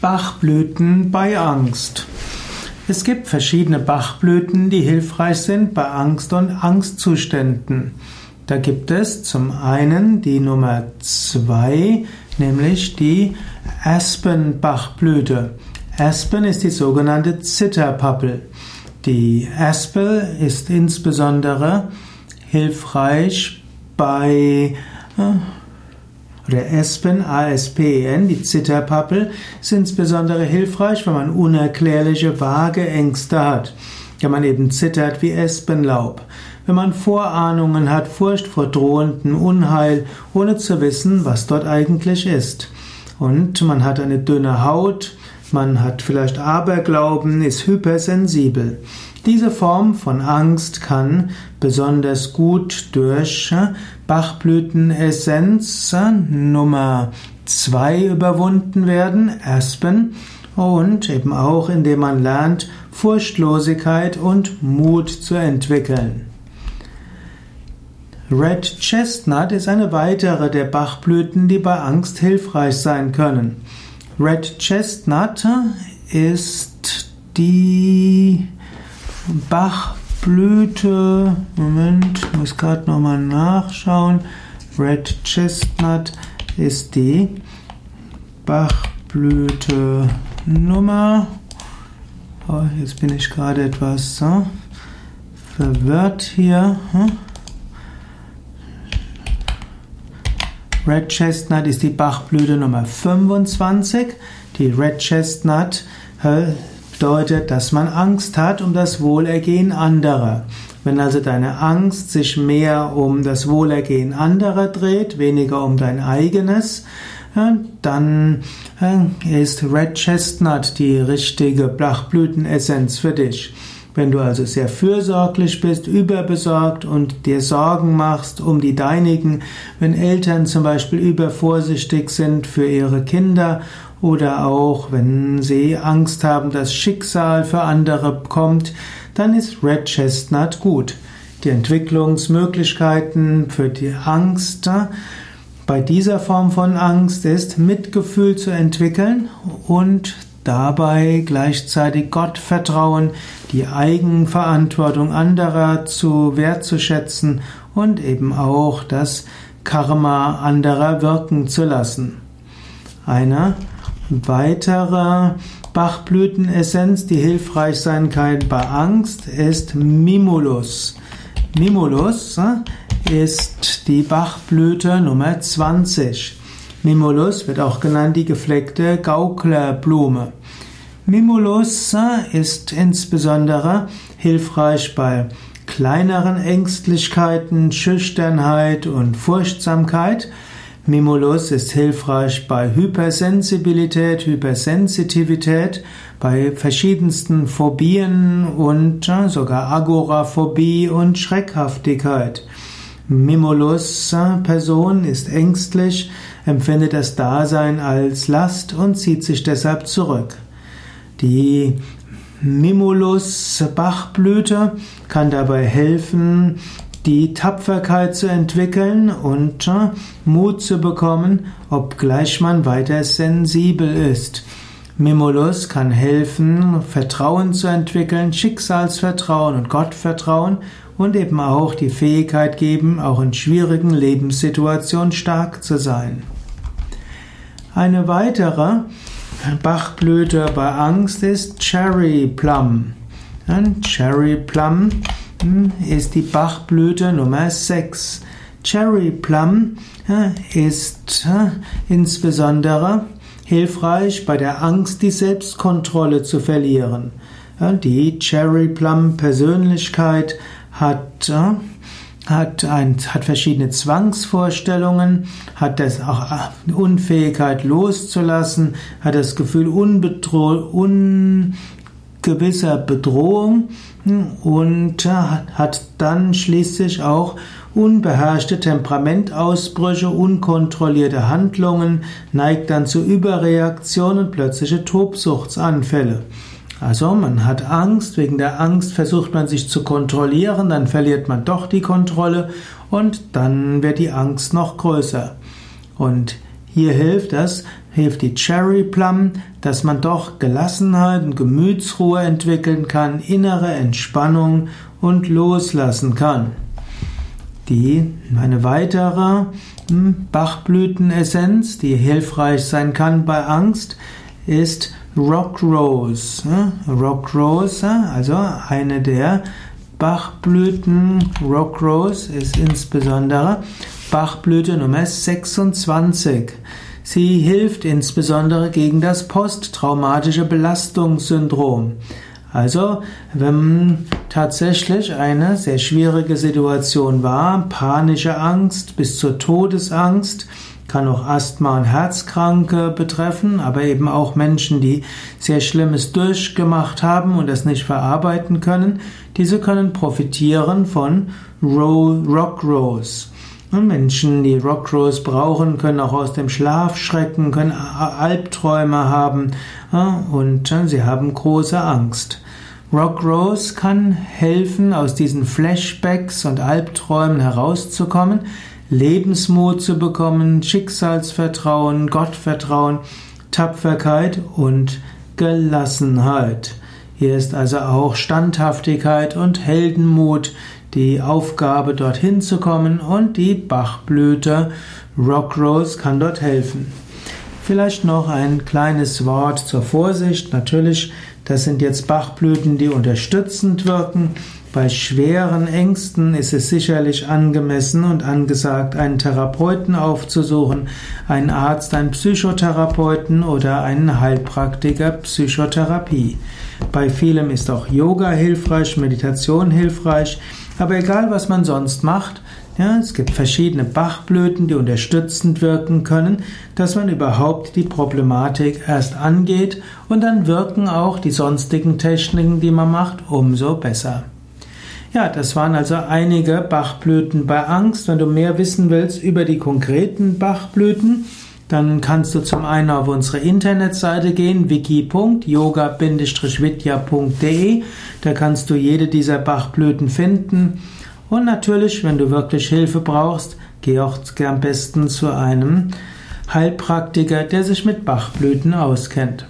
Bachblüten bei Angst. Es gibt verschiedene Bachblüten, die hilfreich sind bei Angst und Angstzuständen. Da gibt es zum einen die Nummer zwei, nämlich die Aspen-Bachblüte. Aspen ist die sogenannte Zitterpappel. Die Aspel ist insbesondere hilfreich bei äh, oder Aspen, A-S-P-E-N, die Zitterpappel, ist insbesondere hilfreich, wenn man unerklärliche, vage Ängste hat. Wenn man eben zittert wie Espenlaub. Wenn man Vorahnungen hat, Furcht vor drohendem Unheil, ohne zu wissen, was dort eigentlich ist. Und man hat eine dünne Haut, man hat vielleicht Aberglauben, ist hypersensibel. Diese Form von Angst kann besonders gut durch Bachblütenessenz Nummer 2 überwunden werden, Aspen, und eben auch indem man lernt, Furchtlosigkeit und Mut zu entwickeln. Red Chestnut ist eine weitere der Bachblüten, die bei Angst hilfreich sein können. Red Chestnut ist die Bachblüte, Moment, muss gerade nochmal nachschauen. Red Chestnut ist die Bachblüte Nummer. Oh, jetzt bin ich gerade etwas so verwirrt hier. Hm? Red Chestnut ist die Bachblüte Nummer 25. Die Red Chestnut bedeutet, dass man Angst hat um das Wohlergehen anderer. Wenn also deine Angst sich mehr um das Wohlergehen anderer dreht, weniger um dein eigenes, dann ist Red Chestnut die richtige Blachblütenessenz für dich. Wenn du also sehr fürsorglich bist, überbesorgt und dir Sorgen machst um die deinigen, wenn Eltern zum Beispiel übervorsichtig sind für ihre Kinder oder auch wenn sie Angst haben, dass Schicksal für andere kommt, dann ist Red Chestnut gut. Die Entwicklungsmöglichkeiten für die Angst bei dieser Form von Angst ist Mitgefühl zu entwickeln und dabei gleichzeitig Gott vertrauen, die Eigenverantwortung anderer zu wertzuschätzen und eben auch das Karma anderer wirken zu lassen. Eine Weitere Bachblütenessenz, die hilfreich sein kann bei Angst, ist Mimulus. Mimulus äh, ist die Bachblüte Nummer 20. Mimulus wird auch genannt die gefleckte Gauklerblume. Mimulus äh, ist insbesondere hilfreich bei kleineren Ängstlichkeiten, Schüchternheit und Furchtsamkeit Mimulus ist hilfreich bei Hypersensibilität, Hypersensitivität, bei verschiedensten Phobien und sogar Agoraphobie und Schreckhaftigkeit. Mimulus Person ist ängstlich, empfindet das Dasein als Last und zieht sich deshalb zurück. Die Mimulus Bachblüte kann dabei helfen, die Tapferkeit zu entwickeln und äh, Mut zu bekommen, obgleich man weiter sensibel ist. Mimulus kann helfen, Vertrauen zu entwickeln, Schicksalsvertrauen und Gottvertrauen und eben auch die Fähigkeit geben, auch in schwierigen Lebenssituationen stark zu sein. Eine weitere Bachblüte bei Angst ist Cherry Plum. Cherry Plum ist die Bachblüte Nummer 6. Cherry Plum ist insbesondere hilfreich bei der Angst, die Selbstkontrolle zu verlieren. Die Cherry Plum Persönlichkeit hat hat, ein, hat verschiedene Zwangsvorstellungen, hat das auch äh, Unfähigkeit loszulassen, hat das Gefühl ungewisser Bedrohung und hat dann schließlich auch unbeherrschte Temperamentausbrüche, unkontrollierte Handlungen, neigt dann zu Überreaktionen und plötzliche Tobsuchtsanfälle. Also man hat Angst, wegen der Angst versucht man sich zu kontrollieren, dann verliert man doch die Kontrolle und dann wird die Angst noch größer. Und Hier hilft das, hilft die Cherry Plum, dass man doch Gelassenheit und Gemütsruhe entwickeln kann, innere Entspannung und loslassen kann. Die, eine weitere hm, Bachblütenessenz, die hilfreich sein kann bei Angst, ist Rock Rose. Rock Rose, also eine der Bachblüten. Rock Rose ist insbesondere Bachblüte Nummer 26. Sie hilft insbesondere gegen das posttraumatische Belastungssyndrom. Also, wenn tatsächlich eine sehr schwierige Situation war, panische Angst bis zur Todesangst, kann auch Asthma und Herzkranke betreffen, aber eben auch Menschen, die sehr Schlimmes durchgemacht haben und das nicht verarbeiten können, diese können profitieren von Rock Rose. Und Menschen, die Rock Rose brauchen, können auch aus dem Schlaf schrecken, können Albträume haben und sie haben große Angst. Rock Rose kann helfen, aus diesen Flashbacks und Albträumen herauszukommen, Lebensmut zu bekommen, Schicksalsvertrauen, Gottvertrauen, Tapferkeit und Gelassenheit. Hier ist also auch Standhaftigkeit und Heldenmut die Aufgabe, dorthin zu kommen und die Bachblüte Rockrose kann dort helfen. Vielleicht noch ein kleines Wort zur Vorsicht. Natürlich, das sind jetzt Bachblüten, die unterstützend wirken. Bei schweren Ängsten ist es sicherlich angemessen und angesagt, einen Therapeuten aufzusuchen, einen Arzt, einen Psychotherapeuten oder einen Heilpraktiker Psychotherapie. Bei vielem ist auch Yoga hilfreich, Meditation hilfreich, aber egal was man sonst macht, ja, es gibt verschiedene Bachblüten, die unterstützend wirken können, dass man überhaupt die Problematik erst angeht und dann wirken auch die sonstigen Techniken, die man macht, umso besser. Ja, das waren also einige Bachblüten bei Angst. Wenn du mehr wissen willst über die konkreten Bachblüten, dann kannst du zum einen auf unsere Internetseite gehen, wiki.yoga-vidya.de. Da kannst du jede dieser Bachblüten finden. Und natürlich, wenn du wirklich Hilfe brauchst, geh auch am besten zu einem Heilpraktiker, der sich mit Bachblüten auskennt.